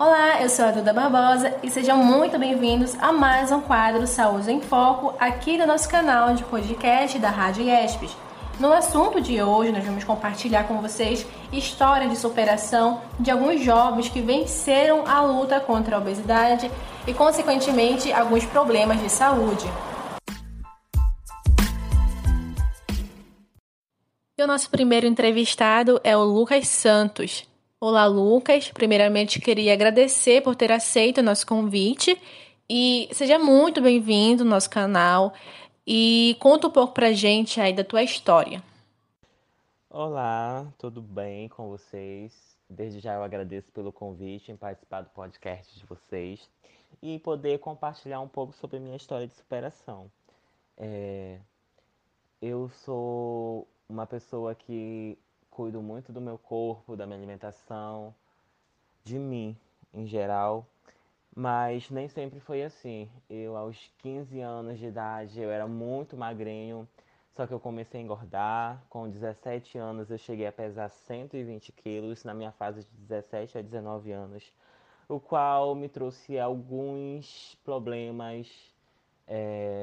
Olá, eu sou a Duda Barbosa e sejam muito bem-vindos a mais um quadro Saúde em Foco aqui do nosso canal de podcast da Rádio IESPES. No assunto de hoje, nós vamos compartilhar com vocês história de superação de alguns jovens que venceram a luta contra a obesidade e, consequentemente, alguns problemas de saúde. E o nosso primeiro entrevistado é o Lucas Santos. Olá, Lucas. Primeiramente, queria agradecer por ter aceito o nosso convite e seja muito bem-vindo ao nosso canal e conta um pouco pra gente aí da tua história. Olá, tudo bem com vocês? Desde já eu agradeço pelo convite em participar do podcast de vocês e poder compartilhar um pouco sobre a minha história de superação. É... Eu sou uma pessoa que cuido muito do meu corpo, da minha alimentação, de mim em geral, mas nem sempre foi assim. Eu, aos 15 anos de idade, eu era muito magrinho, só que eu comecei a engordar. Com 17 anos, eu cheguei a pesar 120 quilos na minha fase de 17 a 19 anos, o qual me trouxe alguns problemas. É,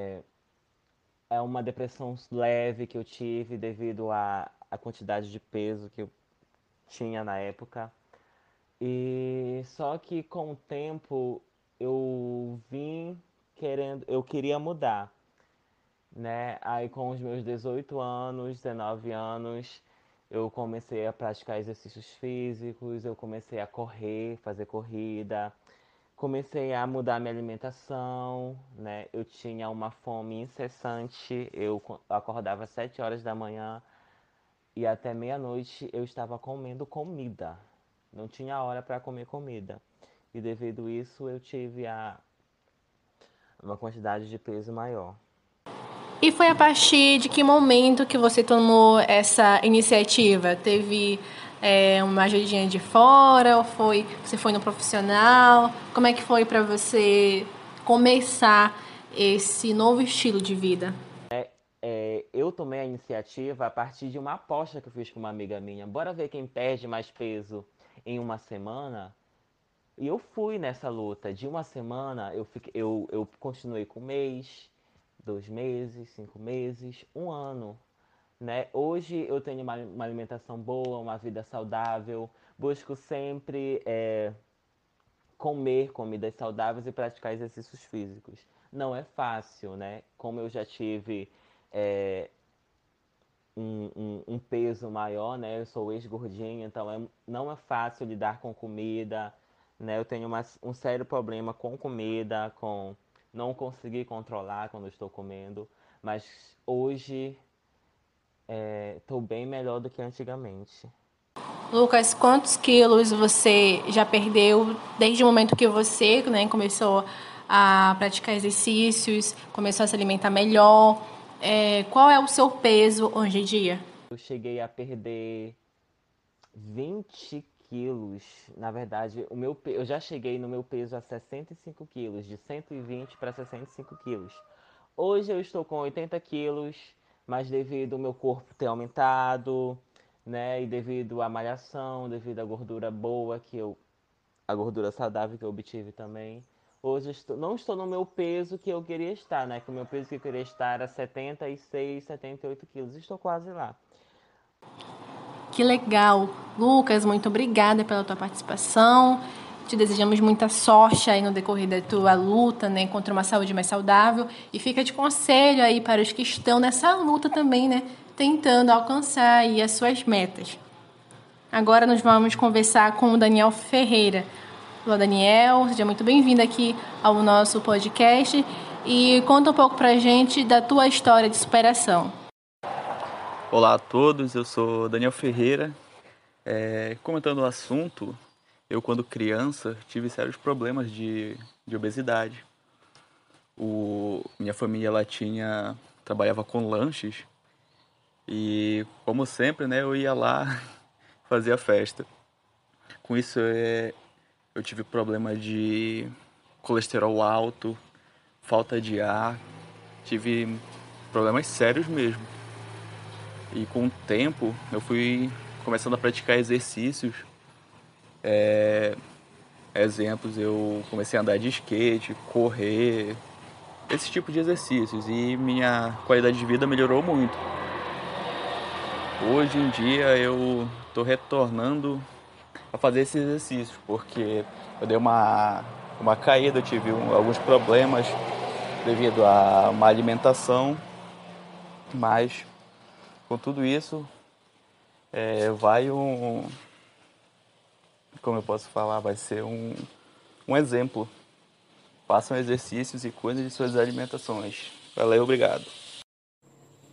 é uma depressão leve que eu tive devido a a quantidade de peso que eu tinha na época. E só que com o tempo eu vim querendo, eu queria mudar, né? Aí com os meus 18 anos, 19 anos, eu comecei a praticar exercícios físicos, eu comecei a correr, fazer corrida, comecei a mudar minha alimentação, né? Eu tinha uma fome incessante, eu acordava às 7 horas da manhã e até meia-noite eu estava comendo comida. Não tinha hora para comer comida. E devido a isso eu tive a uma quantidade de peso maior. E foi a partir de que momento que você tomou essa iniciativa? Teve é, uma ajudinha de fora ou foi você foi no profissional? Como é que foi para você começar esse novo estilo de vida? é, eu tomei a iniciativa a partir de uma aposta que eu fiz com uma amiga minha. Bora ver quem perde mais peso em uma semana? E eu fui nessa luta. De uma semana, eu, fiquei, eu, eu continuei com um mês, dois meses, cinco meses, um ano. Né? Hoje eu tenho uma, uma alimentação boa, uma vida saudável, busco sempre é, comer comidas saudáveis e praticar exercícios físicos. Não é fácil, né? Como eu já tive é, um, um, um, peso maior, né? Eu sou ex-gordinha, então é, não é fácil lidar com comida, né? Eu tenho uma, um sério problema com comida, com não conseguir controlar quando estou comendo, mas hoje estou é, bem melhor do que antigamente. Lucas, quantos quilos você já perdeu desde o momento que você né, começou a praticar exercícios, começou a se alimentar melhor? É, qual é o seu peso hoje em dia? Eu cheguei a perder 20 quilos. Na verdade, o meu, eu já cheguei no meu peso a 65 quilos, de 120 para 65 quilos. Hoje eu estou com 80 quilos, mas devido ao meu corpo ter aumentado, né, e devido à malhação, devido à gordura boa que eu, a gordura saudável que eu obtive também, Hoje estou, não estou no meu peso que eu queria estar, né? Que o meu peso que eu queria estar era 76, 78 quilos. Estou quase lá. Que legal. Lucas, muito obrigada pela tua participação. Te desejamos muita sorte aí no decorrer da tua luta, né, contra uma saúde mais saudável. E fica de conselho aí para os que estão nessa luta também, né, tentando alcançar aí as suas metas. Agora nós vamos conversar com o Daniel Ferreira. Olá, Daniel. Seja muito bem-vindo aqui ao nosso podcast e conta um pouco pra gente da tua história de superação. Olá a todos, eu sou Daniel Ferreira. É, comentando o assunto, eu quando criança tive sérios problemas de, de obesidade. O, minha família ela tinha trabalhava com lanches e como sempre, né, eu ia lá fazer a festa. Com isso, é, eu tive problema de colesterol alto, falta de ar, tive problemas sérios mesmo. E com o tempo eu fui começando a praticar exercícios. É, exemplos, eu comecei a andar de skate, correr, esse tipo de exercícios e minha qualidade de vida melhorou muito. Hoje em dia eu estou retornando a fazer esses exercícios porque eu dei uma, uma caída, eu tive um, alguns problemas devido a uma alimentação, mas com tudo isso é, vai um. Como eu posso falar? Vai ser um, um exemplo. Façam exercícios e cuidem de suas alimentações. Valeu, obrigado.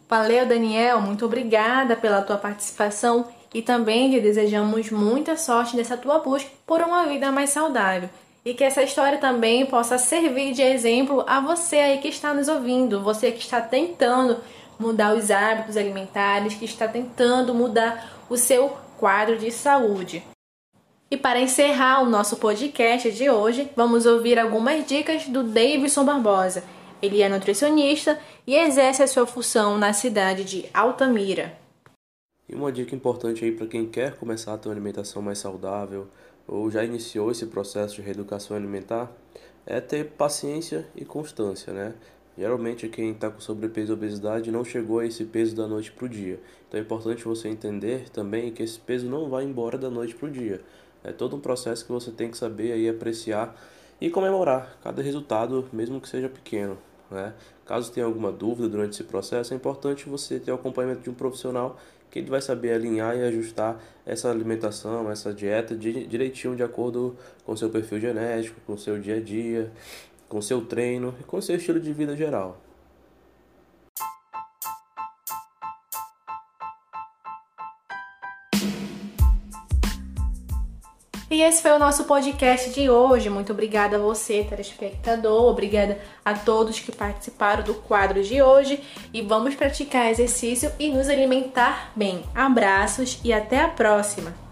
Valeu, Daniel. Muito obrigada pela tua participação e também lhe desejamos muita sorte nessa tua busca por uma vida mais saudável. E que essa história também possa servir de exemplo a você aí que está nos ouvindo, você que está tentando mudar os hábitos alimentares, que está tentando mudar o seu quadro de saúde. E para encerrar o nosso podcast de hoje, vamos ouvir algumas dicas do Davidson Barbosa. Ele é nutricionista e exerce a sua função na cidade de Altamira. E uma dica importante aí para quem quer começar a ter uma alimentação mais saudável ou já iniciou esse processo de reeducação alimentar é ter paciência e constância, né? Geralmente quem está com sobrepeso e obesidade não chegou a esse peso da noite para o dia. Então é importante você entender também que esse peso não vai embora da noite para o dia. É todo um processo que você tem que saber aí apreciar e comemorar cada resultado, mesmo que seja pequeno. Né? Caso tenha alguma dúvida durante esse processo, é importante você ter o acompanhamento de um profissional que ele vai saber alinhar e ajustar essa alimentação, essa dieta direitinho de acordo com seu perfil genético, com seu dia a dia, com seu treino e com seu estilo de vida geral. E esse foi o nosso podcast de hoje. Muito obrigada a você, telespectador. Obrigada a todos que participaram do quadro de hoje. E vamos praticar exercício e nos alimentar bem. Abraços e até a próxima!